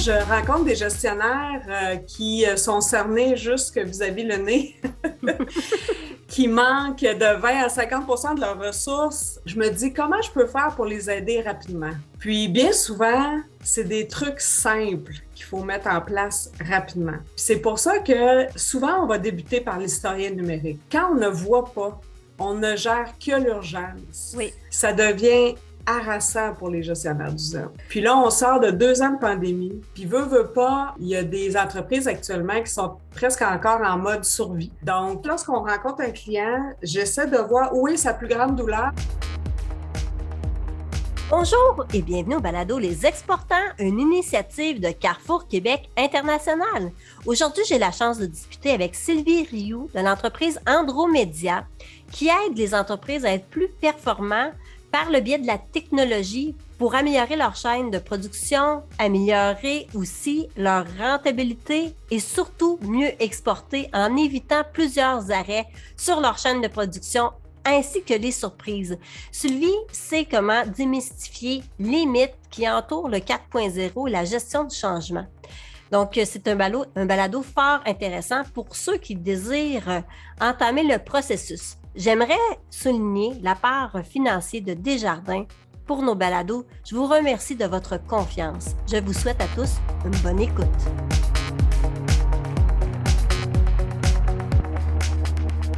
je rencontre des gestionnaires euh, qui euh, sont cernés jusque vis-à-vis le nez, qui manquent de 20 à 50% de leurs ressources. Je me dis comment je peux faire pour les aider rapidement? Puis bien souvent, c'est des trucs simples qu'il faut mettre en place rapidement. C'est pour ça que souvent on va débuter par l'historien numérique. Quand on ne voit pas on ne gère que l'urgence. Oui. Ça devient harassant pour les gestionnaires d'usine. Puis là, on sort de deux ans de pandémie. Puis veut, veut pas, il y a des entreprises actuellement qui sont presque encore en mode survie. Donc, lorsqu'on rencontre un client, j'essaie de voir où est sa plus grande douleur. Bonjour et bienvenue au Balado Les Exportants, une initiative de Carrefour Québec International. Aujourd'hui, j'ai la chance de discuter avec Sylvie Rioux de l'entreprise Andromédia qui aide les entreprises à être plus performants par le biais de la technologie pour améliorer leur chaîne de production, améliorer aussi leur rentabilité et surtout mieux exporter en évitant plusieurs arrêts sur leur chaîne de production ainsi que les surprises. Sylvie sait comment démystifier les mythes qui entourent le 4.0 et la gestion du changement. Donc, c'est un, un balado fort intéressant pour ceux qui désirent entamer le processus. J'aimerais souligner la part financière de Desjardins pour nos balados. Je vous remercie de votre confiance. Je vous souhaite à tous une bonne écoute.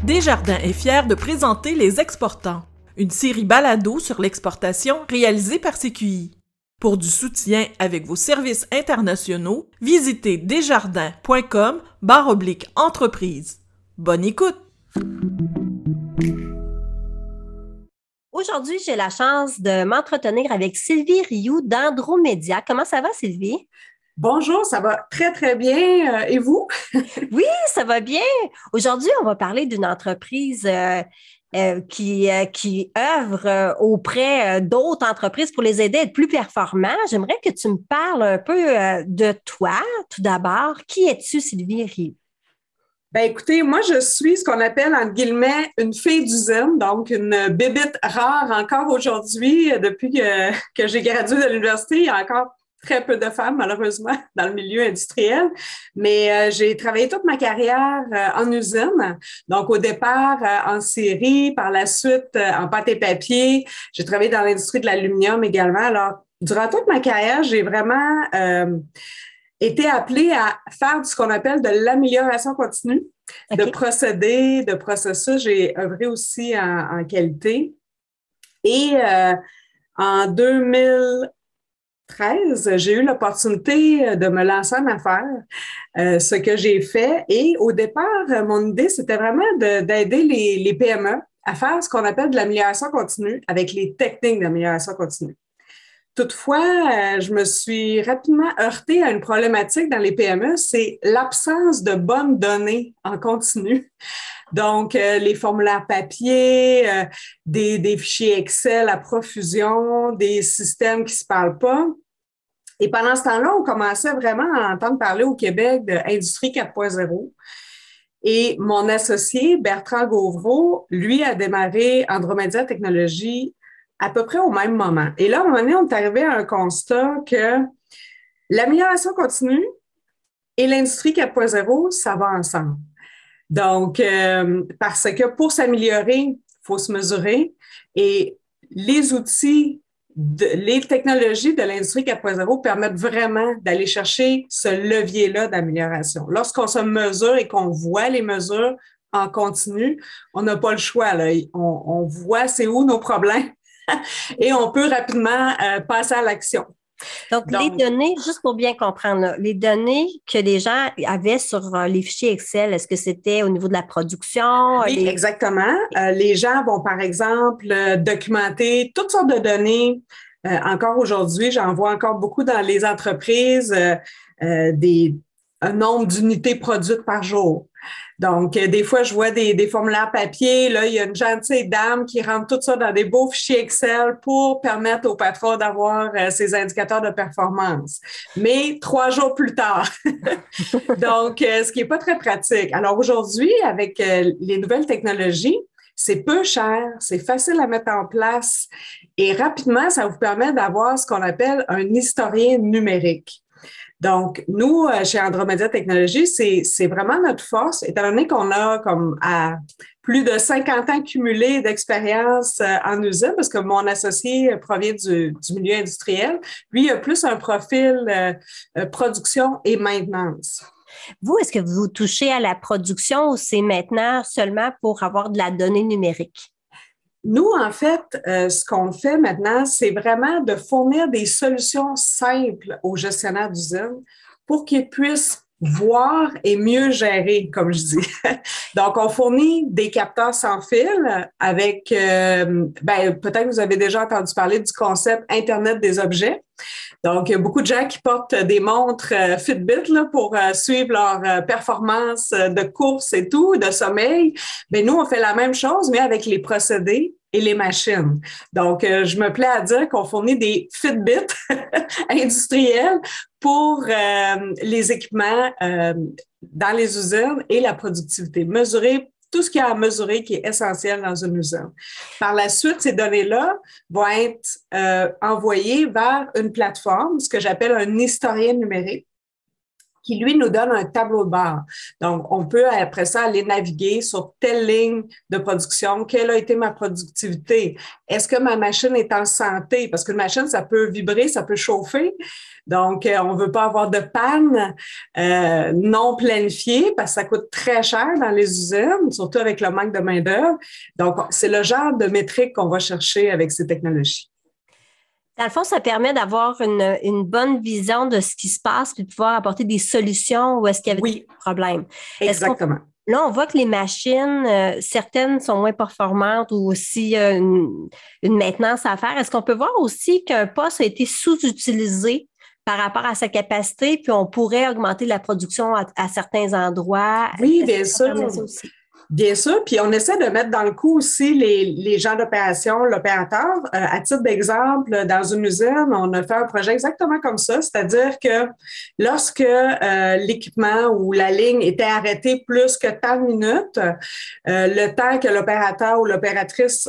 Desjardins est fier de présenter Les Exportants, une série balado sur l'exportation réalisée par CQI. Pour du soutien avec vos services internationaux, visitez desjardins.com barre entreprise. Bonne écoute! Aujourd'hui, j'ai la chance de m'entretenir avec Sylvie Rioux d'Andromédia. Comment ça va, Sylvie? Bonjour, ça va très, très bien. Euh, et vous? oui, ça va bien. Aujourd'hui, on va parler d'une entreprise euh, euh, qui, qui œuvre auprès d'autres entreprises pour les aider à être plus performants. J'aimerais que tu me parles un peu de toi, tout d'abord. Qui es-tu, Sylvie Rioux? Ben écoutez, moi je suis ce qu'on appelle en guillemets une fille d'usine, donc une bébite rare encore aujourd'hui. Depuis que, j'ai gradué de l'université, il y a encore très peu de femmes malheureusement dans le milieu industriel, mais euh, j'ai travaillé toute ma carrière euh, en usine. Donc au départ euh, en série, par la suite en pâte et papier. J'ai travaillé dans l'industrie de l'aluminium également. Alors durant toute ma carrière, j'ai vraiment été appelé à faire ce qu'on appelle de l'amélioration continue, de procédés, de processus. J'ai œuvré aussi en, qualité. Et euh, en 2013, j'ai eu l'opportunité de me lancer en affaires, euh, ce que j'ai fait. Et au départ, mon idée, c'était vraiment d'aider les, les PME à faire ce qu'on appelle de l'amélioration continue avec les techniques d'amélioration continue. Toutefois, euh, je me suis rapidement heurtée à une problématique dans les PME, c'est l'absence de bonnes données en continu. Donc, euh, les formulaires papier, euh, des, fichiers Excel à profusion, des systèmes qui se parlent pas. Et pendant ce temps-là, on commençait vraiment à entendre parler au Québec d'Industrie 4.0. Et mon associé, Bertrand Gauvreau, lui, a démarré Andromédia Technologies à peu près au même moment. Et là, à un moment donné, on est arrivé à un constat que l'amélioration continue et l'industrie 4.0, ça va ensemble. Donc, euh, parce que pour s'améliorer, il faut se mesurer et les outils, les technologies de l'industrie 4.0 permettent vraiment d'aller chercher ce levier-là d'amélioration. Lorsqu'on se mesure et qu'on voit les mesures en continu, on n'a pas le choix. On voit c'est où nos problèmes et on peut rapidement euh, passer à l'action. Donc, les données, juste pour bien comprendre, les données que les gens avaient sur euh, les fichiers Excel, est-ce que c'était au niveau de la production? Oui, exactement. Euh, les gens vont, par exemple, documenter toutes sortes de données. encore aujourd'hui, j'en vois encore beaucoup dans les entreprises, des, un nombre d'unités produites par jour. Donc, euh, des fois, je vois des, formulaires papier. Là, il y a une gentille dame qui rentre tout ça dans des beaux fichiers Excel pour permettre au patron d'avoir euh, ses indicateurs de performance. Mais trois jours plus tard. Donc, euh, ce qui n'est pas très pratique. Alors, aujourd'hui, avec les nouvelles technologies, c'est peu cher, c'est facile à mettre en place et rapidement, ça vous permet d'avoir ce qu'on appelle un historien numérique. Donc, nous, euh, chez Andromedia Technologies, c'est vraiment notre force, étant donné qu'on a comme à plus de 50 ans cumulés d'expérience euh, en usine, parce que mon associé provient du, milieu industriel. Lui, il a plus un profil euh, production et maintenance. Vous, est-ce que vous touchez à la production ou c'est maintenant seulement pour avoir de la donnée numérique? Nous, en fait, euh, ce qu'on fait maintenant, c'est vraiment de fournir des solutions simples aux gestionnaires d'usine pour qu'ils puissent voir et mieux gérer, comme je dis. Donc, on fournit des capteurs sans fil avec, euh, ben, peut-être vous avez déjà entendu parler du concept Internet des objets. Donc, il y a beaucoup de gens qui portent des montres euh, Fitbit là, pour euh, suivre leur performance de course et tout, de sommeil. Mais nous, on fait la même chose, mais avec les procédés et les machines. Donc, je me plais à dire qu'on fournit des Fitbit industriels pour euh, les équipements euh, dans les usines et la productivité. Mesurer tout ce qu'il y a à mesurer qui est essentiel dans une usine. Par la suite, ces données-là vont être euh, envoyées vers une plateforme, ce que j'appelle un historien numérique qui lui nous donne un tableau de bord. Donc, on peut après ça aller naviguer sur telle ligne de production, quelle a été ma productivité, est-ce que ma machine est en santé, parce qu'une machine, ça peut vibrer, ça peut chauffer. Donc, euh, on ne veut pas avoir de panne euh, non planifiée parce que ça coûte très cher dans les usines, surtout avec le manque de main-d'œuvre. Donc, c'est le genre de métrique qu'on va chercher avec ces technologies. Dans le fond, ça permet d'avoir une, bonne vision de ce qui se passe puis de pouvoir apporter des solutions où est-ce qu'il y avait des problèmes. Exactement. Là, on voit que les machines, euh, certaines sont moins performantes ou aussi euh, une, une, maintenance à faire. Est-ce qu'on peut voir aussi qu'un poste a été sous-utilisé par rapport à sa capacité, puis on pourrait augmenter la production à, certains endroits? Oui, bien sûr. Bien sûr, puis on essaie de mettre dans le coup aussi les, les gens d'opération, l'opérateur. Euh, à titre d'exemple, dans une usine, on a fait un projet exactement comme ça, c'est-à-dire que lorsque euh, l'équipement ou la ligne était arrêtée plus que tant de minutes, euh, le temps que l'opérateur ou l'opératrice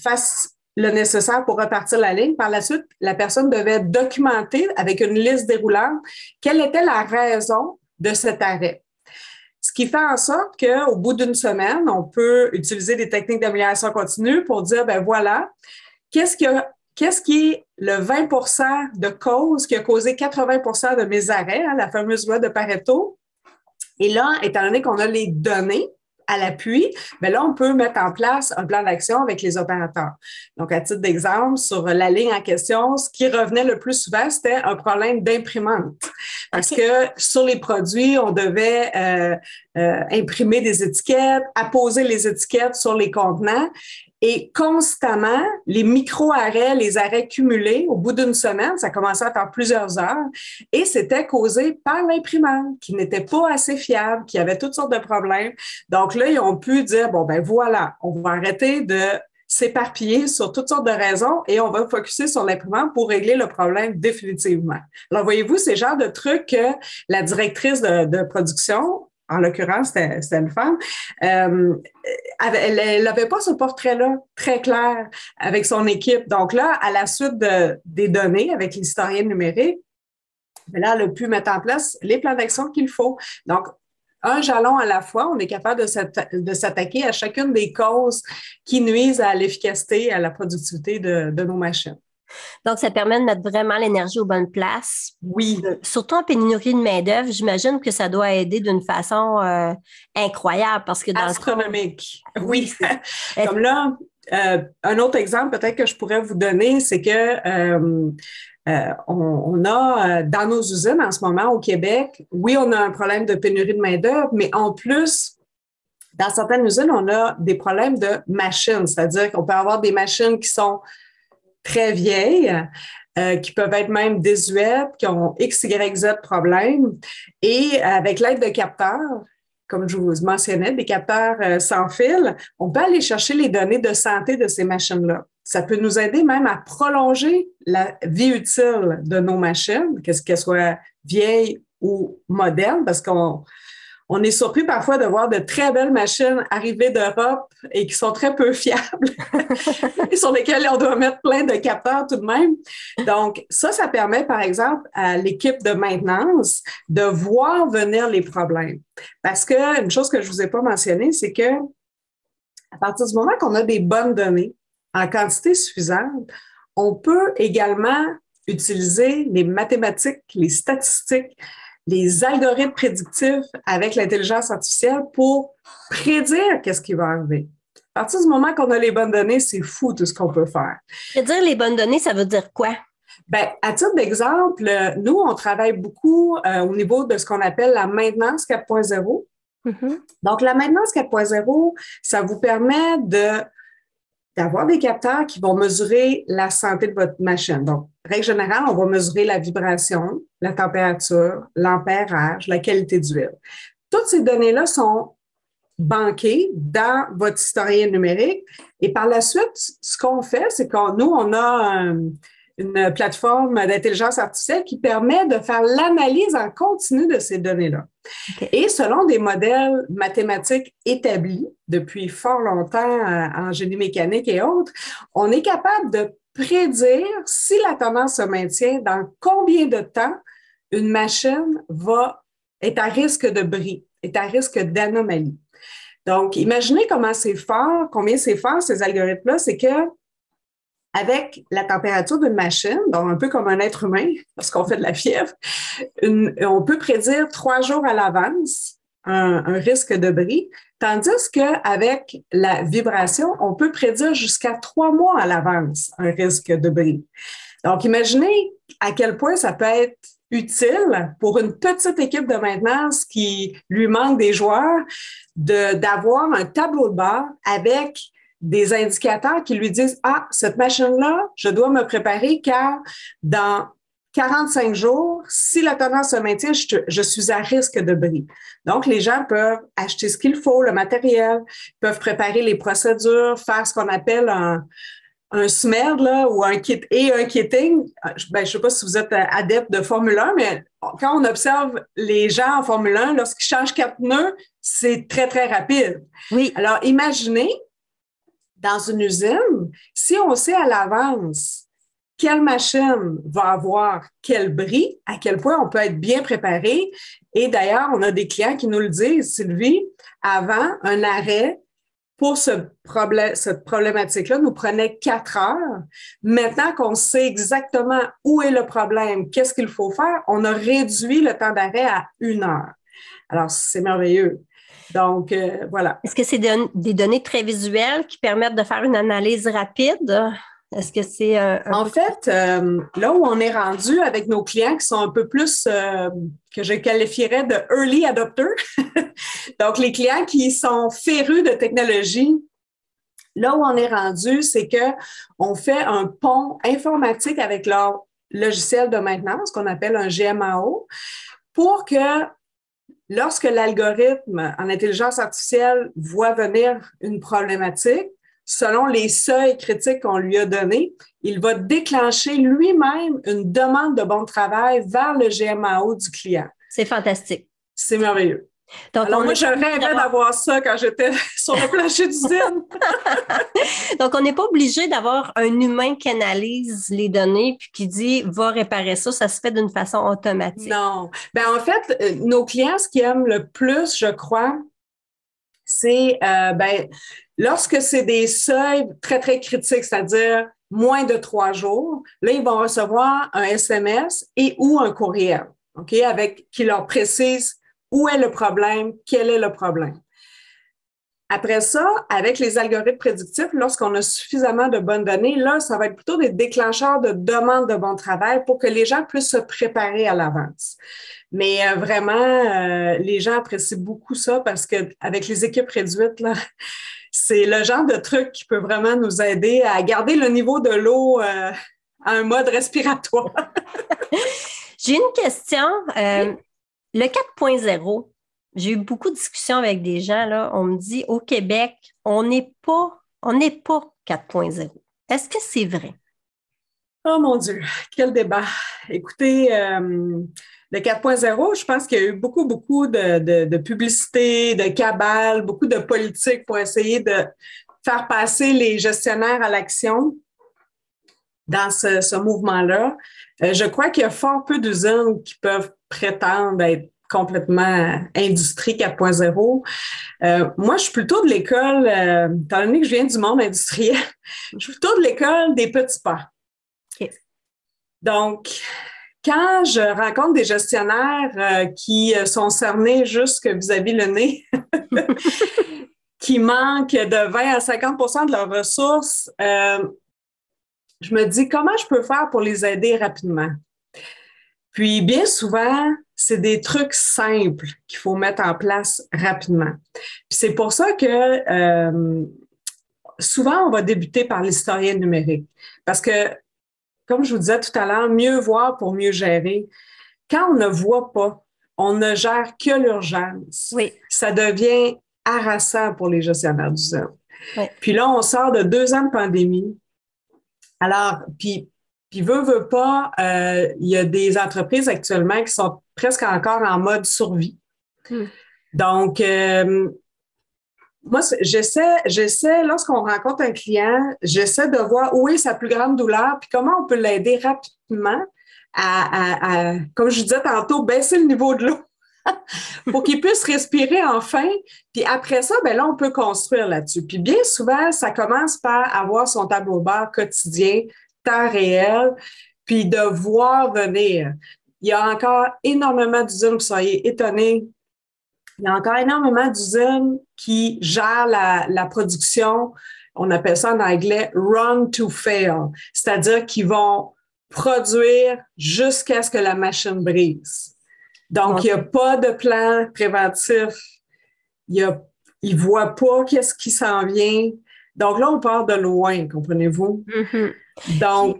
fasse le nécessaire pour repartir la ligne. Par la suite, la personne devait documenter avec une liste déroulante quelle était la raison de cet arrêt. Ce qui fait en sorte qu'au bout d'une semaine, on peut utiliser des techniques d'amélioration continue pour dire, ben voilà, qu'est-ce qui, est le 20% de cause qui a causé 80% de mes arrêts, hein, la fameuse loi de Pareto? Et là, étant donné qu'on a les données, à l'appui, mais là, on peut mettre en place un plan d'action avec les opérateurs. Donc, à titre d'exemple, sur la ligne en question, ce qui revenait le plus souvent, c'était un problème d'imprimante. Parce que sur les produits, on devait euh, euh, imprimer des étiquettes, apposer les étiquettes sur les contenants. Et constamment, les micro-arrêts, les arrêts cumulés, au bout d'une semaine, ça commençait à faire plusieurs heures, et c'était causé par l'imprimante qui n'était pas assez fiable, qui avait toutes sortes de problèmes. Donc là, ils ont pu dire, bon, ben voilà, on va arrêter de s'éparpiller sur toutes sortes de raisons et on va focuser sur l'imprimante pour régler le problème définitivement. Alors, voyez-vous, c'est genre de truc que la directrice de production en l'occurrence, c'était une femme, euh, elle n'avait pas ce portrait-là très clair avec son équipe. Donc là, à la suite des données avec l'historien numérique, ben là, elle a pu mettre en place les plans d'action qu'il faut. Donc, un jalon à la fois, on est capable de s'attaquer à chacune des causes qui nuisent à l'efficacité et à la productivité de nos machines. Donc, ça permet de mettre vraiment l'énergie aux bonnes places. Oui. Euh, surtout en pénurie de main-d'œuvre, j'imagine que ça doit aider d'une façon euh, incroyable parce que dans Astronomique. Oui. Comme là, euh, un autre exemple peut-être que je pourrais vous donner, c'est que on, a dans nos usines en ce moment au Québec, oui, on a un problème de pénurie de main-d'œuvre, mais en plus, dans certaines usines, on a des problèmes de machines, c'est-à-dire qu'on peut avoir des machines qui sont très vieilles, euh, qui peuvent être même désuètes, qui ont X, Y, Z problèmes. Et avec l'aide de capteurs, comme je vous mentionnais, des capteurs euh, sans fil, on peut aller chercher les données de santé de ces machines-là. Ça peut nous aider même à prolonger la vie utile de nos machines, qu'elles soient vieilles ou modernes, parce qu'on on est surpris parfois de voir de très belles machines arriver d'Europe et qui sont très peu fiables et sur lesquelles on doit mettre plein de capteurs tout de même. Donc, ça, ça permet, par exemple, à l'équipe de maintenance de voir venir les problèmes. Parce que une chose que je vous ai pas mentionnée, c'est que à partir du moment qu'on a des bonnes données en quantité suffisante, on peut également utiliser les mathématiques, les statistiques, les algorithmes prédictifs avec l'intelligence artificielle pour prédire qu'est-ce qui va arriver. À partir du moment qu'on a les bonnes données, c'est fou tout ce qu'on peut faire. Prédire les bonnes données, ça veut dire quoi? Ben, à titre d'exemple, nous, on travaille beaucoup euh, au niveau de ce qu'on appelle la maintenance 4.0. Mm-hmm. Donc, la maintenance 4.0, ça vous permet de d'avoir des capteurs qui vont mesurer la santé de votre machine. Donc, règle générale, on va mesurer la vibration, la température, l'ampérage, la qualité d'huile. Toutes ces données-là sont banquées dans votre historien numérique. Et par la suite, ce qu'on fait, c'est que nous, on a une plateforme d'intelligence artificielle qui permet de faire l'analyse en continu de ces données-là. Et selon des modèles mathématiques établis depuis fort longtemps euh, en génie mécanique et autres, on est capable de prédire si la tendance se maintient, dans combien de temps une machine va être à risque de bris, est à risque d'anomalie. Donc, imaginez comment c'est fort, combien c'est fort ces algorithmes-là, c'est que avec la température d'une machine, donc un peu comme un être humain, parce qu'on fait de la fièvre, on peut prédire trois jours à l'avance un, risque de bris, tandis qu'avec la vibration, on peut prédire jusqu'à trois mois à l'avance un risque de bris. Donc, imaginez à quel point ça peut être utile pour une petite équipe de maintenance qui lui manque des joueurs d'avoir un tableau de bord avec des indicateurs qui lui disent, ah, cette machine-là, je dois me préparer car dans 45 jours, si la tendance se maintient, je, suis à risque de bris. Donc, les gens peuvent acheter ce qu'il faut, le matériel, peuvent préparer les procédures, faire ce qu'on appelle un, un SMED là, ou un kit et un kitting. Ben, je ne sais pas si vous êtes adepte de Formule 1, mais quand on observe les gens en Formule 1, lorsqu'ils changent quatre pneus, c'est très, très rapide. Oui. Alors, imaginez dans une usine, si on sait à l'avance quelle machine va avoir quel bris, à quel point on peut être bien préparé. Et d'ailleurs, on a des clients qui nous le disent, Sylvie, avant un arrêt pour ce problème, cette problématique-là nous prenait quatre heures. Maintenant qu'on sait exactement où est le problème, qu'est-ce qu'il faut faire, on a réduit le temps d'arrêt à une heure. Alors, c'est merveilleux. Donc, euh, voilà. Est-ce que c'est des données très visuelles qui permettent de faire une analyse rapide? Est-ce que c'est En fait, euh, là où on est rendu avec nos clients qui sont un peu plus euh, que je qualifierais de early adopters, donc les clients qui sont férus de technologie, là où on est rendu, c'est que on fait un pont informatique avec leur logiciel de maintenance qu'on appelle un GMAO pour que lorsque l'algorithme en intelligence artificielle voit venir une problématique, selon les seuils critiques qu'on lui a donnés, il va déclencher lui-même une demande de bon travail vers le GMAO du client. C'est fantastique. C'est merveilleux. Donc, Alors, moi, je rêvais d'avoir ça quand j'étais sur le plancher d'usine. Donc, on n'est pas obligé d'avoir un humain qui analyse les données puis qui dit va réparer ça. Ça se fait d'une façon automatique. Non. Ben, en fait, euh, nos clients, ce qu'ils aiment le plus, je crois, c'est euh, ben, lorsque c'est des seuils très, très critiques, c'est-à-dire moins de trois jours, là, ils vont recevoir un SMS et ou un courriel, OK, avec qui leur précise où est le problème? Quel est le problème? Après ça, avec les algorithmes prédictifs, lorsqu'on a suffisamment de bonnes données, là, ça va être plutôt des déclencheurs de demande de bon travail pour que les gens puissent se préparer à l'avance. Mais euh, vraiment, euh, les gens apprécient beaucoup ça parce qu'avec les équipes réduites, là, c'est le genre de truc qui peut vraiment nous aider à garder le niveau de l'eau euh, à un mode respiratoire. J'ai une question. Le 4.0, j'ai eu beaucoup de discussions avec des gens. Là, on me dit au Québec, on n'est pas, on n'est pas 4.0. Est-ce que c'est vrai? Oh mon Dieu, quel débat. Écoutez, euh, le 4.0, je pense qu'il y a eu beaucoup, beaucoup de, de, publicité, de cabale, beaucoup de politique pour essayer de faire passer les gestionnaires à l'action dans ce, mouvement-là. Euh, je crois qu'il y a fort peu d'usines qui peuvent prétendre être complètement industrie 4.0. Euh, moi, je suis plutôt de l'école, euh, étant donné que je viens du monde industriel, je suis plutôt de l'école des petits pas. Donc, quand je rencontre des gestionnaires euh, qui sont cernés jusque vis-à-vis le nez, qui manquent de 20 à 50% de leurs ressources, je me dis comment je peux faire pour les aider rapidement? Puis bien souvent, c'est des trucs simples qu'il faut mettre en place rapidement. Puis c'est pour ça que euh, souvent, on va débuter par l'historien numérique. Parce que, comme je vous disais tout à l'heure, mieux voir pour mieux gérer. Quand on ne voit pas, on ne gère que l'urgence. Oui. Ça devient harassant pour les gestionnaires du Oui. Puis là, on sort de deux ans de pandémie. Alors, puis puis veut, veut pas, euh, il y a des entreprises actuellement qui sont presque encore en mode survie. Hmm. Donc, euh, moi, j'essaie, j'essaie, lorsqu'on rencontre un client, j'essaie de voir où est sa plus grande douleur, puis comment on peut l'aider rapidement à, à, comme je disais tantôt, baisser le niveau de l'eau pour qu'il puisse respirer enfin. Puis après ça, ben là, on peut construire là-dessus. Puis bien souvent, ça commence par avoir son tableau bord quotidien temps réel, puis de voir venir. Il y a encore énormément d'usines, soyez étonnés, il y a encore énormément d'usines qui gèrent la, production, on appelle ça en anglais run to fail, c'est-à-dire qu'ils vont produire jusqu'à ce que la machine brise. Donc, il n'y a pas de plan préventif. Il ne voient pas qu'est-ce qui s'en vient. Donc là, on part de loin, comprenez-vous? Mm-hmm. Donc.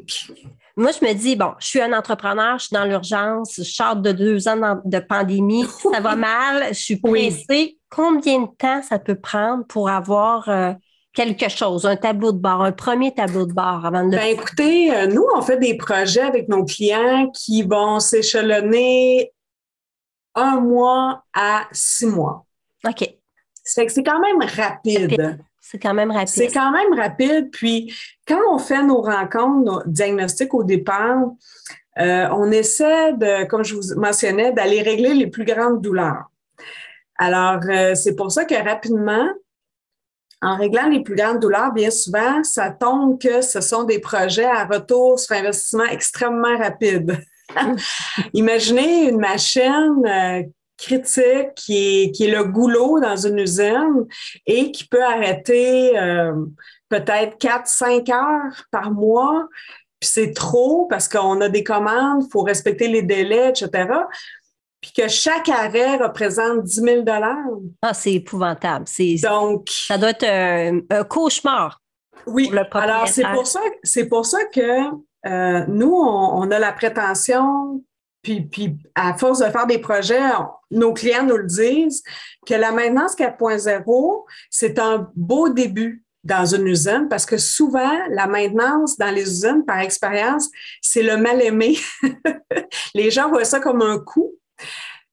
Moi, je me dis, bon, je suis un entrepreneur, je suis dans l'urgence, je sors de deux ans de pandémie, ça va mal, je suis pressée. Combien de temps ça peut prendre pour avoir euh, quelque chose, un tableau de bord, un premier tableau de bord avant de... Ben, écoutez, euh, nous, on fait des projets avec nos clients qui vont s'échelonner un mois à six mois. OK. C'est quand même rapide. C'est quand même rapide. C'est quand même rapide. Puis, quand on fait nos rencontres, nos diagnostics au départ, euh, on essaie de, comme je vous mentionnais, d'aller régler les plus grandes douleurs. Alors, euh, c'est pour ça que rapidement, en réglant les plus grandes douleurs, bien souvent, ça tombe que ce sont des projets à retour sur investissement extrêmement rapide. Imaginez une machine euh, critique qui est, qui est le goulot dans une usine et qui peut arrêter euh, peut-être 4-5 heures par mois. Puis c'est trop parce qu'on a des commandes, il faut respecter les délais, etc. Puis que chaque arrêt représente 10 000 Ah, c'est épouvantable. Donc, ça doit être un, cauchemar. Oui, alors c'est pour ça, c'est pour ça que euh, nous, on, a la prétention puis, à force de faire des projets, nos clients nous le disent, que la maintenance 4.0, c'est un beau début dans une usine parce que souvent, la maintenance dans les usines, par expérience, c'est le mal aimé. les gens voient ça comme un coût,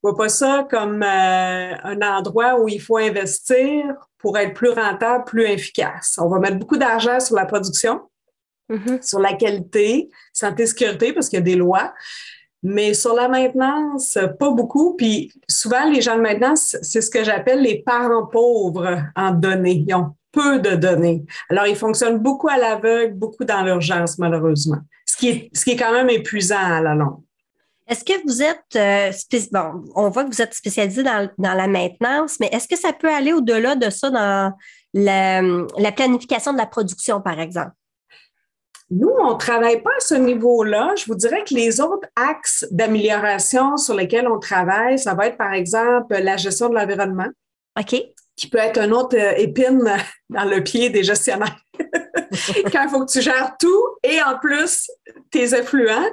voient pas ça comme euh, un endroit où il faut investir pour être plus rentable, plus efficace. On va mettre beaucoup d'argent sur la production, mm-hmm. sur la qualité, santé, sécurité, parce qu'il y a des lois. Mais sur la maintenance, pas beaucoup. Puis souvent, les gens de maintenance, c'est ce que j'appelle les parents pauvres en données. Ils ont peu de données. Alors, ils fonctionnent beaucoup à l'aveugle, beaucoup dans l'urgence, malheureusement. Ce qui, est, ce qui est quand même épuisant à la longue. Est-ce que vous êtes, euh, bon, on voit que vous êtes spécialisé dans, la maintenance, mais est-ce que ça peut aller au-delà de ça dans la planification de la production, par exemple? Nous, on ne travaille pas à ce niveau-là. Je vous dirais que les autres axes d'amélioration sur lesquels on travaille, ça va être par exemple la gestion de l'environnement. OK. Qui peut être une autre euh, épine dans le pied des gestionnaires. Quand il faut que tu gères tout et en plus tes effluents.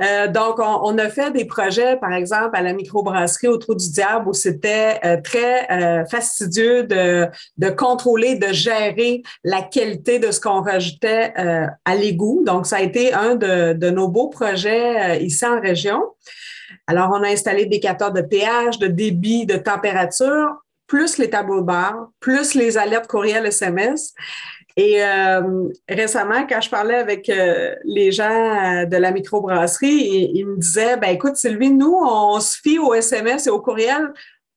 Euh, donc, on, a fait des projets, par exemple, à la microbrasserie au Trou du Diable, où c'était euh, très fastidieux de, de contrôler, de gérer la qualité de ce qu'on rajoutait à l'égout. Donc, ça a été un de, de nos beaux projets ici en région. Alors, on a installé des capteurs de pH, de débit, de température plus les tableaux de bord, plus les alertes courriel SMS. Et euh, récemment, quand je parlais avec euh, les gens de la microbrasserie, ils, me disaient, ben écoute, Sylvie, nous, on se fie au SMS et au courriel.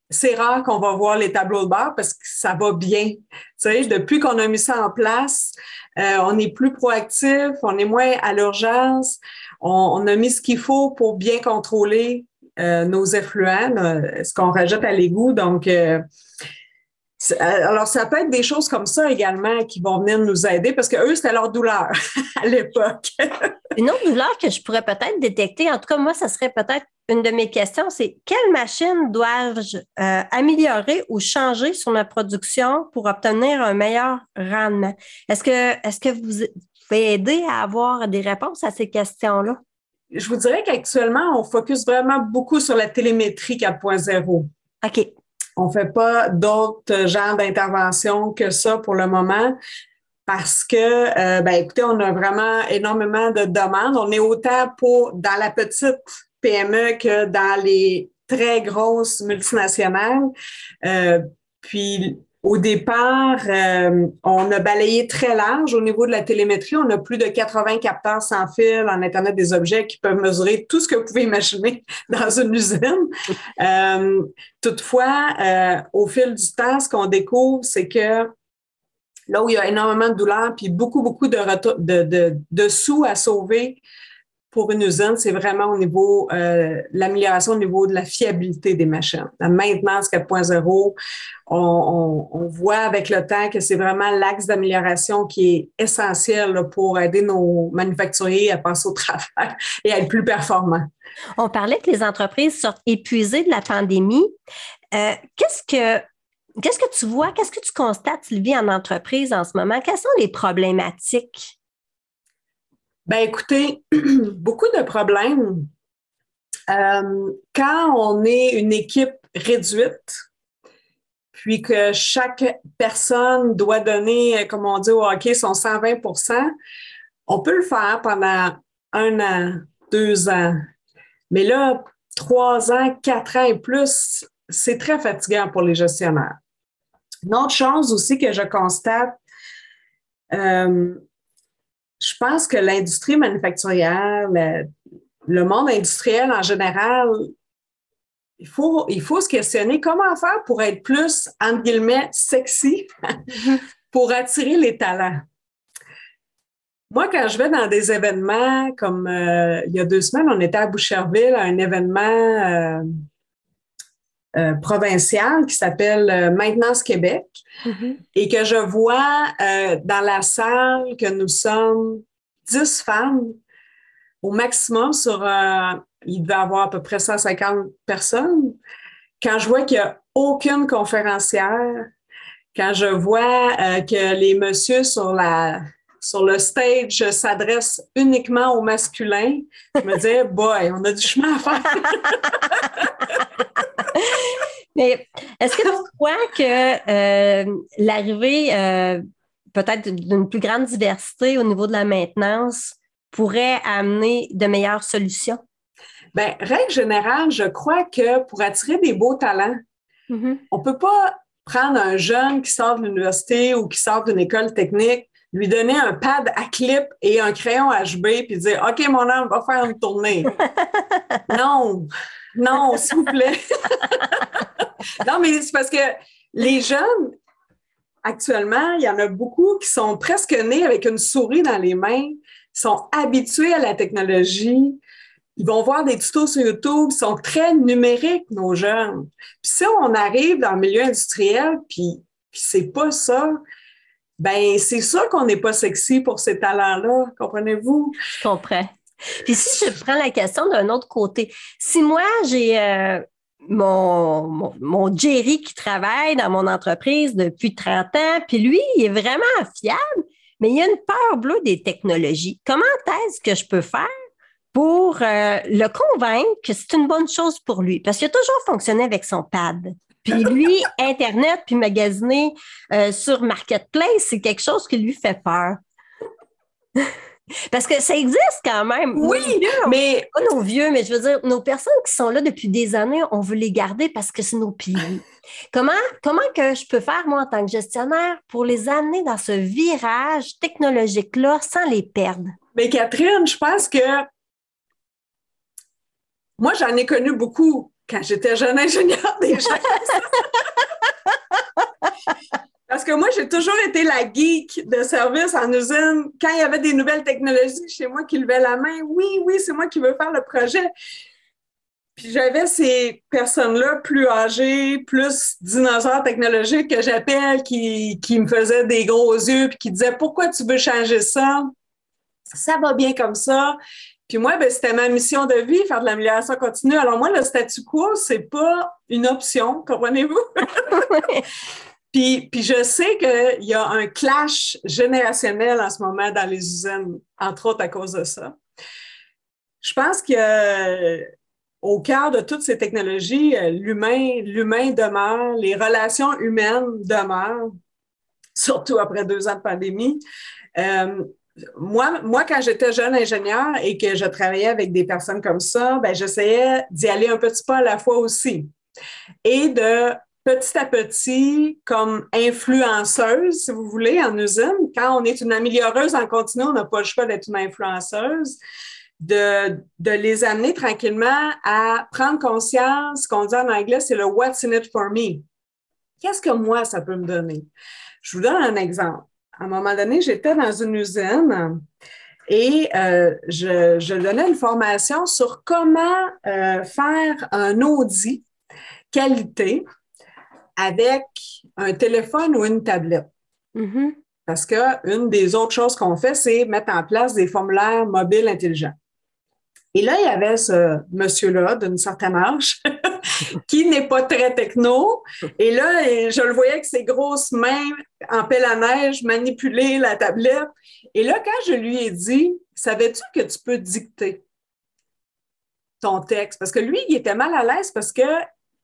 C'est rare qu'on va voir les tableaux de bord parce que ça va bien. Tu sais, depuis qu'on a mis ça en place, euh, on est plus proactif, on est moins à l'urgence. On, on, a mis ce qu'il faut pour bien contrôler euh, nos effluents, ce qu'on rajoute à l'égout. Donc, euh, euh, alors, ça peut être des choses comme ça également qui vont venir nous aider parce que eux, c'était leur douleur à l'époque. une autre douleur que je pourrais peut-être détecter, en tout cas, moi, ça serait peut-être une de mes questions, c'est quelle machine dois-je améliorer ou changer sur ma production pour obtenir un meilleur rendement? Est-ce que, est-ce que vous pouvez aider à avoir des réponses à ces questions-là? Je vous dirais qu'actuellement, on focus vraiment beaucoup sur la télémétrie 4.0. OK. On ne fait pas d'autres genres d'intervention que ça pour le moment parce que, euh, ben, écoutez, on a vraiment énormément de demandes. On est autant pour dans la petite PME que dans les très grosses multinationales. Euh, puis au départ, euh, on a balayé très large au niveau de la télémétrie. On a plus de 80 capteurs sans fil en Internet des objets qui peuvent mesurer tout ce que vous pouvez imaginer dans une usine. Euh, toutefois, euh, au fil du temps, ce qu'on découvre, c'est que là où il y a énormément de douleur puis beaucoup, beaucoup de, sous à sauver, pour une usine, c'est vraiment au niveau euh, l'amélioration au niveau de la fiabilité des machines. La maintenance 4.0, on, on, voit avec le temps que c'est vraiment l'axe d'amélioration qui est essentiel pour aider nos manufacturiers à passer au travail et à être plus performants. On parlait que les entreprises sortent épuisées de la pandémie. Euh, qu'est-ce que Qu'est-ce que tu vois, qu'est-ce que tu constates, Sylvie, en entreprise en ce moment? Quelles sont les problématiques? Ben écoutez, beaucoup de problèmes. Euh, quand on est une équipe réduite, puis que chaque personne doit donner, comme on dit au hockey, son 120% on peut le faire pendant un an, deux ans. Mais là, trois ans, quatre ans et plus, c'est très fatigant pour les gestionnaires. Une autre chose aussi que je constate, euh, je pense que l'industrie manufacturière, le, monde industriel en général, il faut, il faut se questionner comment faire pour être plus, entre guillemets, sexy, pour attirer les talents. Moi, quand je vais dans des événements, comme euh, il y a deux semaines, on était à Boucherville, à un événement euh, euh, provincial qui s'appelle Maintenance Québec. Mm-hmm. et que je vois euh, dans la salle que nous sommes 10 femmes au maximum sur, euh, il devait y avoir à peu près 150 personnes. Quand je vois qu'il n'y a aucune conférencière, quand je vois euh, que les messieurs sur la sur le stage s'adressent uniquement aux masculins, je me dis, boy, on a du chemin à faire. Mais est-ce que tu crois que euh, l'arrivée euh, peut-être d'une plus grande diversité au niveau de la maintenance pourrait amener de meilleures solutions? Bien, règle générale, je crois que pour attirer des beaux talents, mm-hmm. on ne peut pas prendre un jeune qui sort de l'université ou qui sort d'une école technique, lui donner un pad à clip et un crayon HB puis dire OK, mon homme, va faire une tournée. non, non, s'il vous plaît. non, mais c'est parce que les jeunes, actuellement, il y en a beaucoup qui sont presque nés avec une souris dans les mains, sont habitués à la technologie. Ils vont voir des tutos sur YouTube, ils sont très numériques, nos jeunes. Puis si on arrive dans le milieu industriel, puis, puis c'est pas ça, ben c'est sûr qu'on n'est pas sexy pour ces talents-là, comprenez-vous? Je comprends. Puis si je prends la question d'un autre côté, si moi j'ai euh, mon, mon, Jerry qui travaille dans mon entreprise depuis 30 ans, puis lui, il est vraiment fiable, mais il a une peur bleue des technologies. Comment est-ce que je peux faire pour euh, le convaincre que c'est une bonne chose pour lui? Parce qu'il a toujours fonctionné avec son pad. Puis lui, Internet, puis magasiner euh, sur Marketplace, c'est quelque chose qui lui fait peur. Parce que ça existe quand même. Oui, mais. Pas nos vieux, mais je veux dire, nos personnes qui sont là depuis des années, on veut les garder parce que c'est nos piliers. comment, comment que je peux faire, moi, en tant que gestionnaire, pour les amener dans ce virage technologique-là sans les perdre? Mais Catherine, je pense que moi, j'en ai connu beaucoup quand j'étais jeune ingénieur déjà. Parce que moi, j'ai toujours été la geek de service en usine. Quand il y avait des nouvelles technologies chez moi qui levaient la main, oui, oui, c'est moi qui veux faire le projet. Puis j'avais ces personnes-là plus âgées, plus dinosaures technologiques que j'appelle, qui, qui me faisaient des gros yeux, puis qui disaient Pourquoi tu veux changer ça? Ça va bien comme ça. Puis moi, ben, c'était ma mission de vie, faire de l'amélioration continue. Alors moi, le statu quo, c'est pas une option, comprenez-vous? puis, puis je sais qu'il y a un clash générationnel en ce moment dans les usines, entre autres à cause de ça. Je pense que au cœur de toutes ces technologies, l'humain, l'humain demeure, les relations humaines demeurent, surtout après deux ans de pandémie. Euh, moi, moi, quand j'étais jeune ingénieur et que je travaillais avec des personnes comme ça, ben, j'essayais d'y aller un petit pas à la fois aussi. Et de petit à petit, comme influenceuse, si vous voulez, en usine, quand on est une amélioreuse en continu, on n'a pas le choix d'être une influenceuse, de, de, les amener tranquillement à prendre conscience, ce qu'on dit en anglais, c'est le What's in it for me. Qu'est-ce que moi, ça peut me donner? Je vous donne un exemple à un moment donné, j'étais dans une usine et euh, je, donnais une formation sur comment euh, faire un audit qualité avec un téléphone ou une tablette. Mm-hmm. Parce qu'une des autres choses qu'on fait, c'est mettre en place des formulaires mobiles intelligents. Et là, il y avait ce monsieur-là d'une certaine âge qui n'est pas très techno. Et là, je le voyais avec ses grosses mains en pelle à neige manipuler la tablette. Et là, quand je lui ai dit, savais-tu que tu peux dicter ton texte? Parce que lui, il était mal à l'aise parce qu'il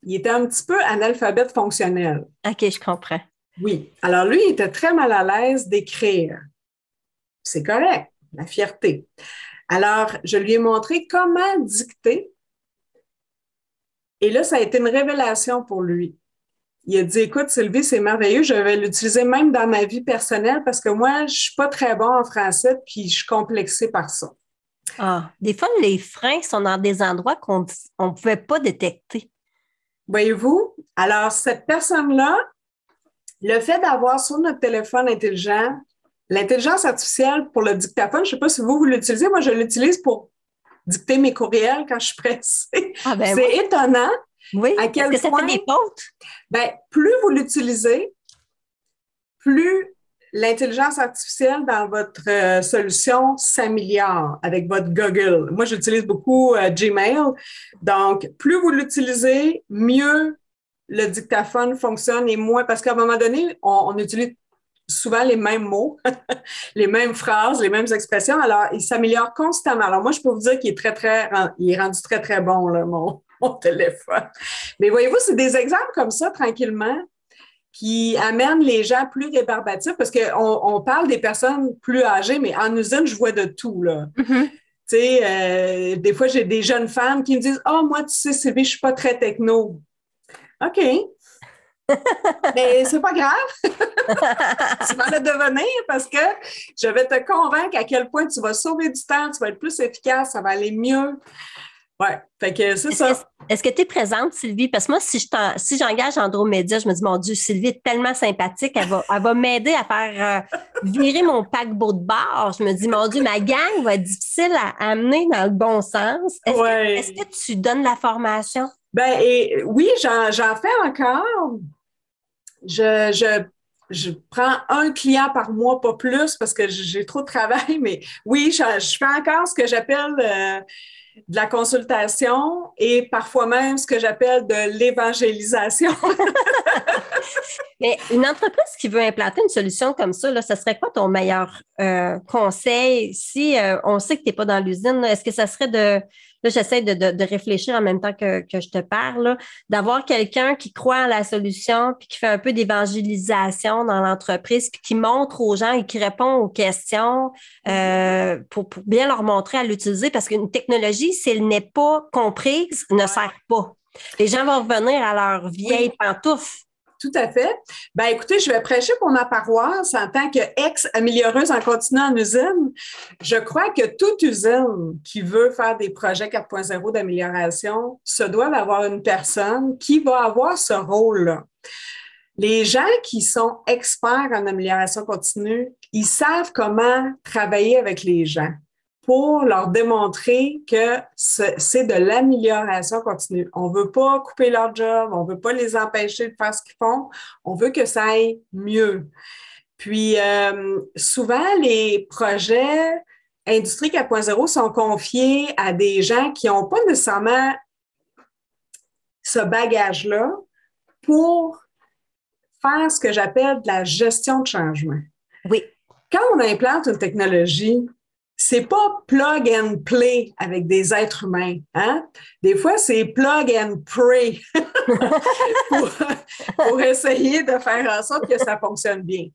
était un petit peu analphabète fonctionnel. OK, je comprends. Oui. Alors lui, il était très mal à l'aise d'écrire. C'est correct, la fierté. Alors, je lui ai montré comment dicter. Et là, ça a été une révélation pour lui. Il a dit, écoute, Sylvie, c'est merveilleux, je vais l'utiliser même dans ma vie personnelle parce que moi, je ne suis pas très bon en français, puis je suis complexée par ça. Ah, des fois, les freins sont dans des endroits qu'on ne pouvait pas détecter. Voyez-vous? Alors, cette personne-là, le fait d'avoir sur notre téléphone intelligent L'intelligence artificielle pour le dictaphone, je ne sais pas si vous, vous l'utilisez. Moi, je l'utilise pour dicter mes courriels quand je suis pressée. Ah, ben c'est étonnant. Oui. À quel que ça fait des fautes? Ben, plus vous l'utilisez, plus l'intelligence artificielle dans votre euh, solution s'améliore avec votre Google. Moi, j'utilise beaucoup euh, Gmail. Donc, plus vous l'utilisez, mieux le dictaphone fonctionne et moins, parce qu'à un moment donné, on utilise souvent les mêmes mots, les mêmes phrases, les mêmes expressions. Alors, il s'améliore constamment. Alors, moi, je peux vous dire qu'il est très, très, il est rendu très, très bon, là, mon, mon téléphone. Mais voyez-vous, c'est des exemples comme ça, tranquillement, qui amènent les gens plus rébarbatifs parce qu'on on parle des personnes plus âgées, mais en usine, je vois de tout, là. Mm-hmm. Tu sais, euh, des fois, j'ai des jeunes femmes qui me disent Oh, moi, tu sais, Sylvie, je suis pas très techno. OK. Mais c'est pas grave. tu vas le devenir parce que je vais te convaincre à quel point tu vas sauver du temps, tu vas être plus efficace, ça va aller mieux. Ouais, fait que c'est ça. Est-ce que tu es présente, Sylvie? Parce que moi, si, je si j'engage Andromédia, je me dis, mon Dieu, Sylvie est tellement sympathique, elle va, elle va m'aider à faire euh, virer mon paquebot de bord. Je me dis, mon Dieu, ma gang va être difficile à amener dans le bon sens. Est-ce, que, est que, tu donnes la formation? Ben, et, oui, j'en, j'en fais encore je, je, je, prends un client par mois, pas plus, parce que j'ai trop de travail, mais oui, je, je fais encore ce que j'appelle euh, de la consultation et parfois même ce que j'appelle de l'évangélisation. Mais une entreprise qui veut implanter une solution comme ça, là, ce serait quoi ton meilleur euh, conseil? Si euh, on sait que tu n'es pas dans l'usine? Est-ce que ça serait de Là, j'essaie de, réfléchir en même temps que, je te parle, d'avoir quelqu'un qui croit à la solution, puis qui fait un peu d'évangélisation dans l'entreprise, puis qui montre aux gens et qui répond aux questions euh, pour, bien leur montrer à l'utiliser, parce qu'une technologie, si elle n'est pas comprise, ne sert pas. Les gens vont revenir à leur vieille pantoufle tout à fait. Ben, écoutez, je vais prêcher pour ma paroisse en tant qu'ex-amélioreuse en continu en usine. Je crois que toute usine qui veut faire des projets 4.0 d'amélioration se doit d'avoir une personne qui va avoir ce rôle-là. Les gens qui sont experts en amélioration continue, ils savent comment travailler avec les gens pour leur démontrer que c'est de l'amélioration continue. On ne veut pas couper leur job, on ne veut pas les empêcher de faire ce qu'ils font, on veut que ça aille mieux. Puis euh, souvent, les projets Industrie 4.0 sont confiés à des gens qui n'ont pas nécessairement ce bagage-là pour faire ce que j'appelle de la gestion de changement. Oui. Quand on implante une technologie, c'est pas plug and play avec des êtres humains. Hein? Des fois, c'est plug and pray pour, essayer de faire en sorte que ça fonctionne bien.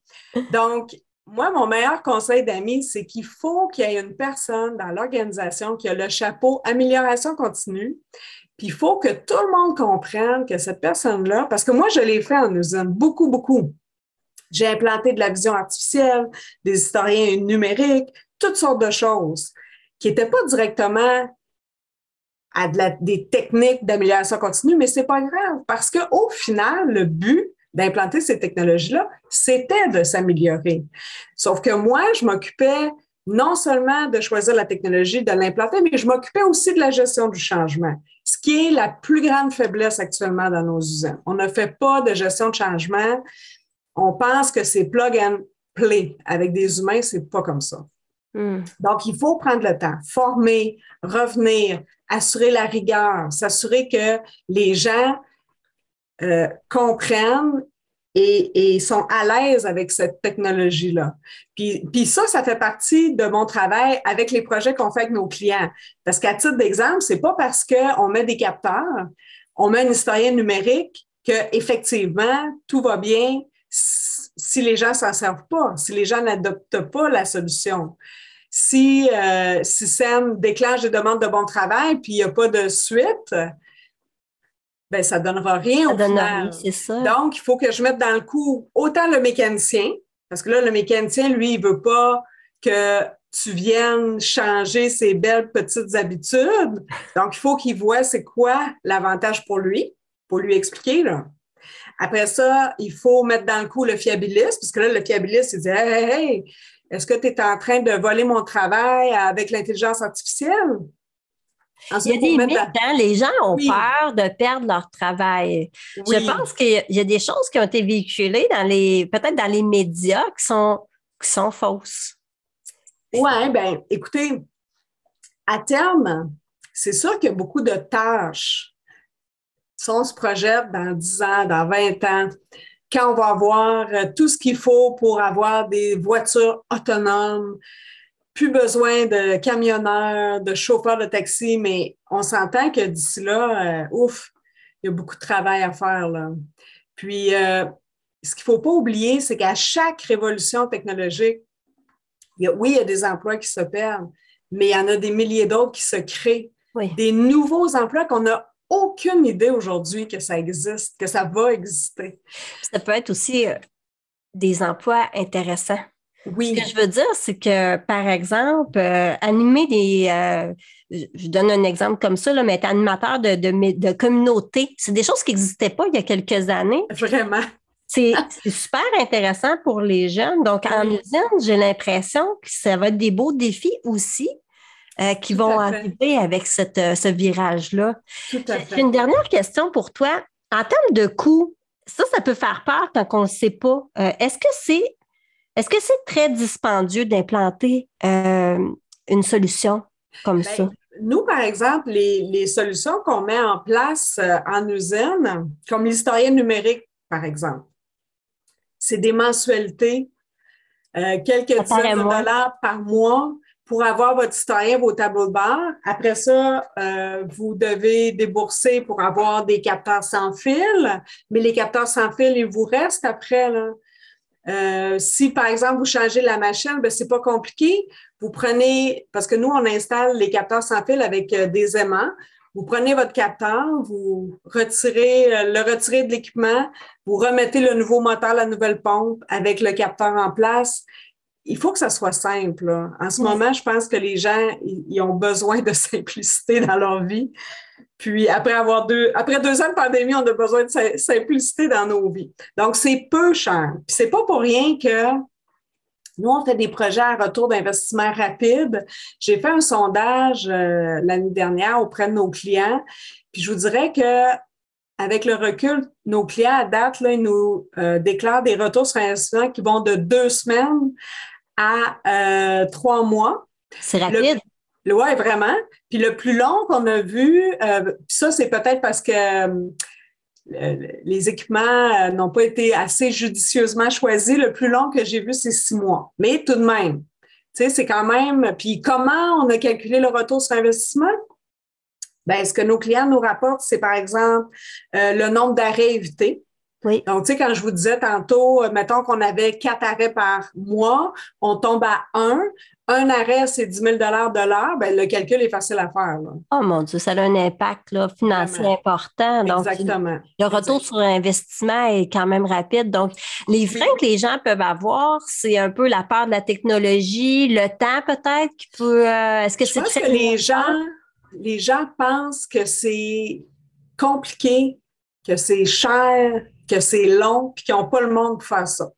Donc, moi, mon meilleur conseil d'amis, c'est qu'il faut qu'il y ait une personne dans l'organisation qui a le chapeau amélioration continue. Puis il faut que tout le monde comprenne que cette personne-là, parce que moi, je l'ai fait en usine, beaucoup, beaucoup. J'ai implanté de la vision artificielle, des historiens numériques, toutes sortes de choses qui n'étaient pas directement à des techniques d'amélioration continue, mais c'est pas grave parce qu'au final, le but d'implanter ces technologies-là, c'était de s'améliorer. Sauf que moi, je m'occupais non seulement de choisir la technologie, de l'implanter, mais je m'occupais aussi de la gestion du changement, ce qui est la plus grande faiblesse actuellement dans nos usines. On ne fait pas de gestion de changement. On pense que c'est plug and play. Avec des humains, c'est pas comme ça. Hmm. Donc, il faut prendre le temps, former, revenir, assurer la rigueur, s'assurer que les gens euh, comprennent et, sont à l'aise avec cette technologie-là. Puis, puis, ça, ça fait partie de mon travail avec les projets qu'on fait avec nos clients. Parce qu'à titre d'exemple, c'est pas parce qu'on met des capteurs, on met un historien numérique que effectivement tout va bien si les gens s'en servent pas, si les gens n'adoptent pas la solution. Si euh, SYSEM déclenche des demandes de bon travail puis il n'y a pas de suite, ben ça ne donnera rien au final. Donc, il faut que je mette dans le coup autant le mécanicien, parce que là, le mécanicien, lui, il ne veut pas que tu viennes changer ses belles petites habitudes. Donc, il faut qu'il voit c'est quoi l'avantage pour lui, pour lui expliquer. Là. Après ça, il faut mettre dans le coup le fiabiliste, parce que là, le fiabiliste, il dit Hey, hey, hey est-ce que tu es en train de voler mon travail avec l'intelligence artificielle? il y a des mythes, hein? les gens ont peur de perdre leur travail. Je pense qu'il y a des choses qui ont été véhiculées dans les, peut-être dans les médias qui sont, qui sont fausses. Oui, bien, écoutez, à terme, c'est sûr qu'il y a beaucoup de tâches. Si on se projette dans 10 ans, dans 20 ans, quand on va avoir euh, tout ce qu'il faut pour avoir des voitures autonomes, plus besoin de camionneurs, de chauffeurs de taxi, mais on s'entend que d'ici là, euh, ouf, il y a beaucoup de travail à faire. Là. Puis, euh, ce qu'il ne faut pas oublier, c'est qu'à chaque révolution technologique, oui, il y a des emplois qui se perdent, mais il y en a des milliers d'autres qui se créent. Des nouveaux emplois qu'on a aucune idée aujourd'hui que ça existe, que ça va exister. Ça peut être aussi euh, des emplois intéressants. Oui. Ce que je veux dire, c'est que, par exemple, euh, animer des. Euh, je donne un exemple comme ça, là, mais être animateur de, de, communauté, c'est des choses qui n'existaient pas il y a quelques années. Vraiment. C'est super intéressant pour les jeunes. Donc, en usine, j'ai l'impression que ça va être des beaux défis aussi euh, qui vont arriver avec cette, euh, ce virage-là. J'ai une dernière question pour toi. En termes de coûts, ça, ça peut faire peur quand on ne sait pas. Euh, est-ce que c'est est-ce que c'est très dispendieux d'implanter une solution comme ben, ça? nous, par exemple, les, solutions qu'on met en place euh, en usine, comme l'historien numérique, par exemple, c'est des mensualités, euh, quelques dizaines de dollars par mois pour avoir votre historien, vos tableaux de bord. Après ça, euh, vous devez débourser pour avoir des capteurs sans fil, mais les capteurs sans fil, ils vous restent après. Là. Euh, si, par exemple, vous changez la machine, ben, c'est pas compliqué. Vous prenez, parce que nous, on installe les capteurs sans fil avec euh, des aimants. Vous prenez votre capteur, vous retirez, le retirez de l'équipement, vous remettez le nouveau moteur, la nouvelle pompe avec le capteur en place il faut que ça soit simple. En ce moment, je pense que les gens, ils ont besoin de simplicité dans leur vie. Puis après avoir deux, après deux ans de pandémie, on a besoin de simplicité dans nos vies. Donc, c'est peu cher. Puis c'est pas pour rien que nous, on fait des projets à retour d'investissement rapide. J'ai fait un sondage euh, l'année dernière auprès de nos clients. Puis je vous dirais que avec le recul, nos clients à date, là, ils nous euh, déclarent des retours sur investissement qui vont de deux semaines à euh, trois mois. C'est rapide. Oui, vraiment. Puis le plus long qu'on a vu, euh, ça, c'est peut-être parce que euh, les équipements n'ont pas été assez judicieusement choisis. Le plus long que j'ai vu, c'est six mois. Mais tout de même, tu sais, c'est quand même. Puis comment on a calculé le retour sur investissement? Bien, ce que nos clients nous rapportent, c'est par exemple le nombre d'arrêts évités. Oui. Donc, tu sais, quand je vous disais tantôt, euh, mettons qu'on avait quatre arrêts par mois, on tombe à un. Un arrêt, c'est 10 000 de l'heure, ben, le calcul est facile à faire. Oh mon Dieu, ça a un impact là, financier important. Donc, Exactement. Le retour sur investissement est quand même rapide. Donc, les freins que les gens peuvent avoir, c'est un peu la part de la technologie, le temps peut-être qui peut. Euh, est-ce que c'est très que les gens, les gens pensent que c'est compliqué, que c'est cher, que c'est long, puis qu'ils n'ont pas le monde pour faire ça.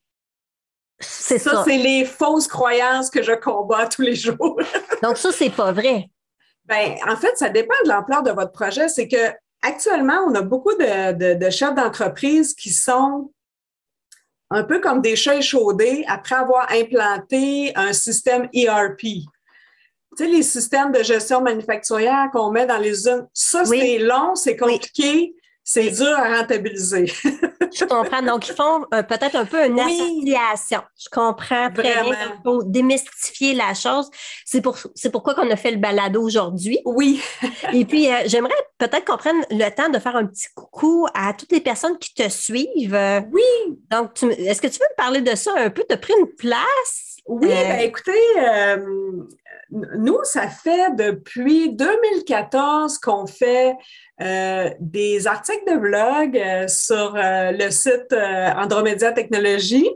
C'est ça. c'est les fausses croyances que je combats tous les jours. Donc, ça, c'est pas vrai. Ben, en fait, ça dépend de l'ampleur de votre projet. C'est que actuellement, on a beaucoup de, chefs d'entreprise qui sont un peu comme des chats échaudés après avoir implanté un système ERP. Tu sais, les systèmes de gestion manufacturière qu'on met dans les usines, ça, c'est long, c'est compliqué, c'est dur à rentabiliser. je comprends. Donc, ils font euh, peut-être un peu une association. Je comprends très bien. Pour démystifier la chose. C'est pour, pourquoi qu'on a fait le balado aujourd'hui. Oui. Et puis, euh, j'aimerais peut-être qu'on prenne le temps de faire un petit coucou à toutes les personnes qui te suivent. Oui. Donc, est-ce que tu veux me parler de ça un peu? Tu as pris une place? Oui, euh, ben, écoutez, nous, ça fait depuis 2014 qu'on fait euh, des articles de blog euh, sur euh, le site Andromédia Technologie,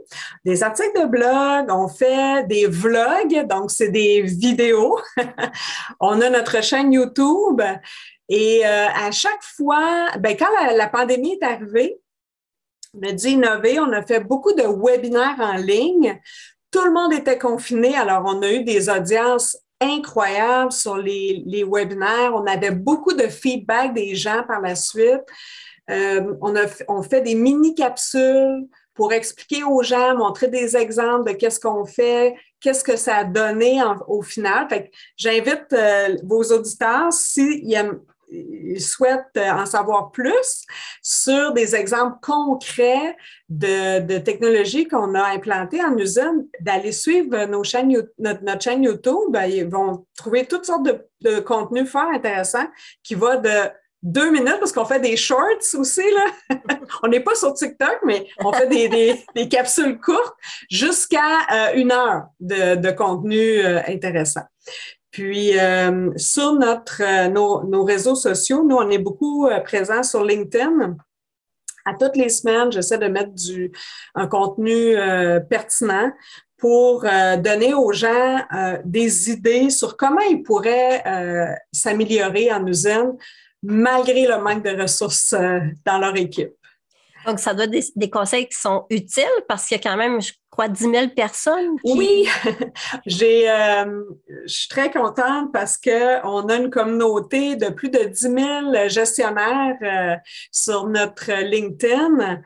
des articles de blog, on fait des vlogs, donc c'est des vidéos. on a notre chaîne YouTube et à chaque fois, ben, quand la, pandémie est arrivée, on a dû innover, on a fait beaucoup de webinaires en ligne. Tout le monde était confiné, alors on a eu des audiences incroyable sur les, webinaires. On avait beaucoup de feedback des gens par la suite. Euh, on, a, fait des mini-capsules pour expliquer aux gens, montrer des exemples de qu'est-ce qu'on fait, qu'est-ce que ça a donné au final. Fait j'invite euh, vos auditeurs, s'ils aiment souhaitent euh, en savoir plus sur des exemples concrets de, technologies qu'on a implantées en usine, d'aller suivre nos chaînes, notre, chaîne YouTube. Ben, ils vont trouver toutes sortes de, contenus fort intéressants qui va de deux minutes parce qu'on fait des shorts aussi. Là. on n'est pas sur TikTok, mais on fait des, capsules courtes jusqu'à euh, une heure de, de contenu euh, intéressant. Puis, euh, sur notre, euh, nos, réseaux sociaux, nous, on est beaucoup euh, présents sur LinkedIn. À toutes les semaines, j'essaie de mettre du, un contenu pertinent pour donner aux gens des idées sur comment ils pourraient s'améliorer en usine malgré le manque de ressources dans leur équipe. Donc, ça doit être des, conseils qui sont utiles parce qu'il y a quand même, quoi, 10 000 personnes? Oui, euh, je suis très contente parce qu'on a une communauté de plus de 10 000 gestionnaires euh, sur notre LinkedIn.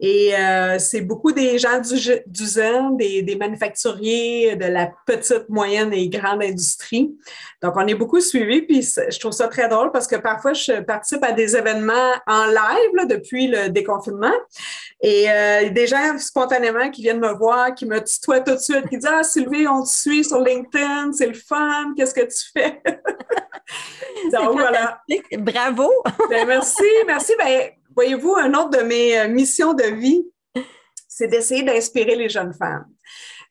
Et euh, c'est beaucoup des gens d'usine, des, des manufacturiers de la petite, moyenne et grande industrie. Donc, on est beaucoup suivis, puis je trouve ça très drôle parce que parfois, je participe à des événements en live depuis le déconfinement. Et des gens spontanément qui viennent me voir qui me tutoie tout de suite, qui dit Ah, Sylvie, on te suit sur LinkedIn, c'est le fun, qu'est-ce que tu fais? Donc, voilà. Bravo! Ben, merci, merci. Ben, voyez-vous, une autre de mes euh, missions de vie, c'est d'essayer d'inspirer les jeunes femmes.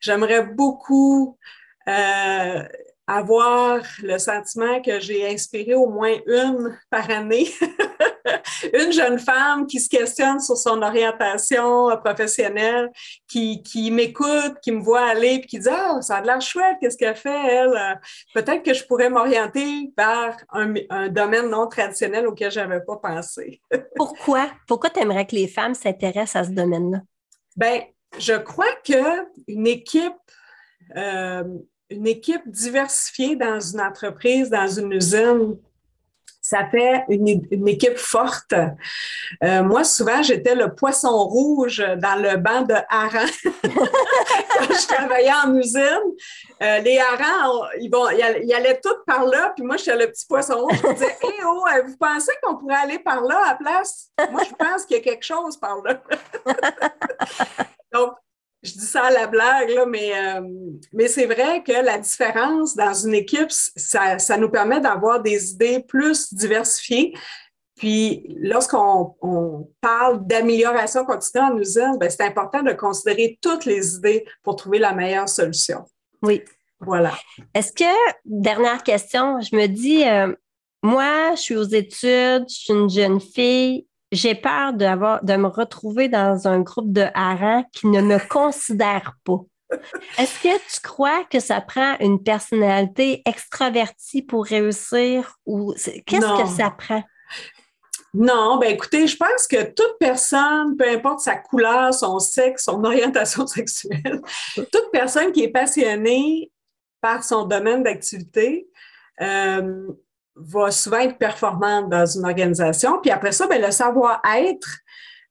J'aimerais beaucoup euh, avoir le sentiment que j'ai inspiré au moins une par année, une jeune femme qui se questionne sur son orientation professionnelle, qui, qui m'écoute, qui me voit aller, puis qui dit Ah, ça a l'air chouette, qu'est-ce qu'elle fait, elle? Peut-être que je pourrais m'orienter vers un, un, domaine non traditionnel auquel je n'avais pas pensé. Pourquoi? Pourquoi tu aimerais que les femmes s'intéressent à ce domaine-là? Bien, je crois qu'une équipe euh, une équipe diversifiée dans une entreprise, dans une usine, ça fait une, équipe forte. Euh, moi, souvent, j'étais le poisson rouge dans le banc de harengs quand je travaillais en usine. Euh, les harengs, ils, vont, ils, allaient tous par là, puis moi, j'étais le petit poisson rouge. Je me disais, hé, oh, euh, vous pensez qu'on pourrait aller par là à la place? Moi, je pense qu'il y a quelque chose par là. Donc, je dis ça à la blague, là, mais, euh, mais c'est vrai que la différence dans une équipe, ça, ça nous permet d'avoir des idées plus diversifiées. Puis, lorsqu'on on parle d'amélioration continue en usine, ben, c'est important de considérer toutes les idées pour trouver la meilleure solution. Oui. Voilà. Est-ce que, dernière question, je me dis, euh, moi, je suis aux études, je suis une jeune fille, j'ai peur d'avoir, de me retrouver dans un groupe de harengs qui ne me considère pas. Est-ce que tu crois que ça prend une personnalité extravertie pour réussir ou qu'est-ce que ça prend? Non, ben écoutez, je pense que toute personne, peu importe sa couleur, son sexe, son orientation sexuelle, toute personne qui est passionnée par son domaine d'activité, euh, va souvent être performante dans une organisation. Puis après ça, ben, le savoir-être,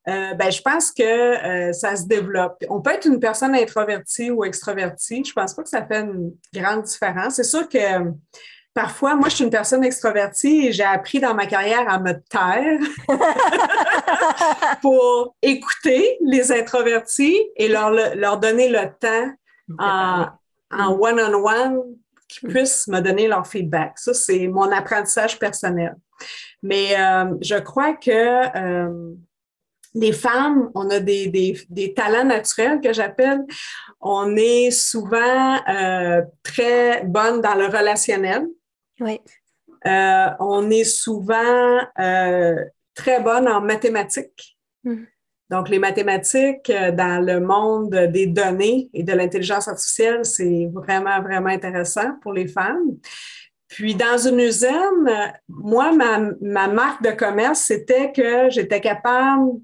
euh, ben, je pense que euh, ça se développe. On peut être une personne introvertie ou extrovertie. Je pense pas que ça fait une grande différence. C'est sûr que parfois, moi, je suis une personne extrovertie et j'ai appris dans ma carrière à me taire pour écouter les introvertis et leur, leur donner le temps en one-on-one qui puissent me donner leur feedback. Ça, c'est mon apprentissage personnel. Mais euh, je crois que euh, les femmes, on a des, des, des talents naturels que j'appelle. On est souvent euh, très bonne dans le relationnel. Oui. on est souvent très bonne en mathématiques. Mm. Donc, les mathématiques euh, dans le monde des données et de l'intelligence artificielle, c'est vraiment, vraiment intéressant pour les femmes. Puis, dans une usine, moi, ma, ma marque de commerce, c'était que j'étais capable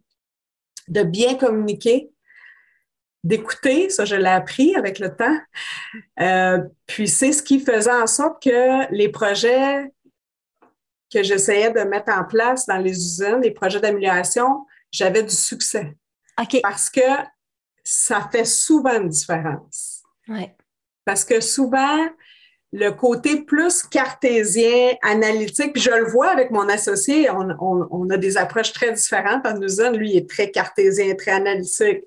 de bien communiquer, d'écouter, ça je l'ai appris avec le temps. Euh, puis c'est ce qui faisait en sorte que les projets que j'essayais de mettre en place dans les usines, les projets d'amélioration, j'avais du succès. Parce que ça fait souvent une différence. Parce que souvent, le côté plus cartésien, analytique, puis je le vois avec mon associé, on, a des approches très différentes en usine. Lui, il est très cartésien, très analytique.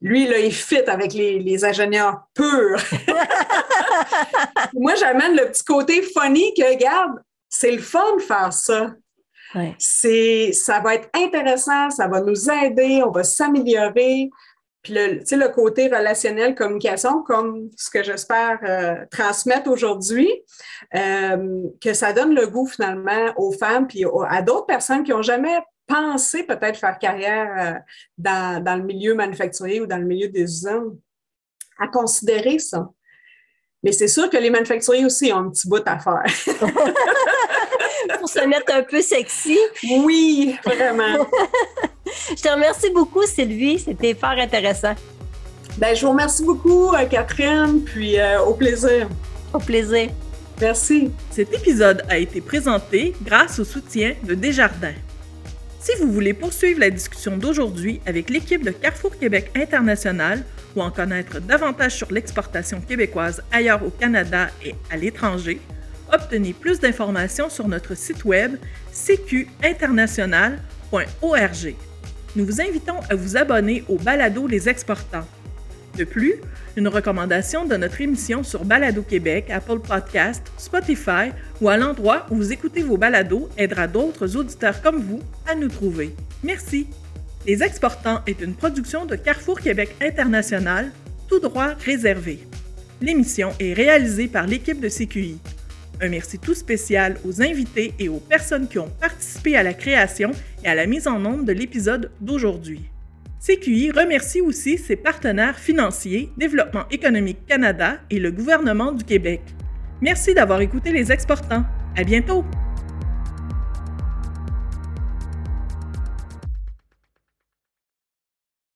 Lui, là, il fit avec les, les ingénieurs purs. Moi, j'amène le petit côté funny que, regarde, c'est le fun de faire ça. C'est, ça va être intéressant, ça va nous aider, on va s'améliorer. Puis le, le côté relationnel, communication, comme ce que j'espère euh, transmettre aujourd'hui, euh, que ça donne le goût finalement aux femmes puis à d'autres personnes qui n'ont jamais pensé peut-être faire carrière euh, dans, dans, le milieu manufacturier ou dans le milieu des usines, à considérer ça. Mais c'est sûr que les manufacturiers aussi ont un petit bout à faire. pour se mettre un peu sexy. Oui, vraiment. Je te remercie beaucoup, Sylvie. C'était fort intéressant. Ben, je vous remercie beaucoup, euh, Catherine, puis euh, au plaisir. Au plaisir. Merci. Cet épisode a été présenté grâce au soutien de Desjardins. Si vous voulez poursuivre la discussion d'aujourd'hui avec l'équipe de Carrefour Québec International ou en connaître davantage sur l'exportation québécoise ailleurs au Canada et à l'étranger, obtenez plus d'informations sur notre site web cqinternational.org. Nous vous invitons à vous abonner au balado Les Exportants. De plus, une recommandation de notre émission sur Balado Québec, Apple Podcast, Spotify ou à l'endroit où vous écoutez vos balados aidera d'autres auditeurs comme vous à nous trouver. Merci. Les Exportants est une production de Carrefour Québec International, tout droit réservé. L'émission est réalisée par l'équipe de CQI. Un merci tout spécial aux invités et aux personnes qui ont participé à la création et à la mise en ombre de l'épisode d'aujourd'hui. CQI remercie aussi ses partenaires financiers, Développement économique Canada et le gouvernement du Québec. Merci d'avoir écouté les exportants. À bientôt!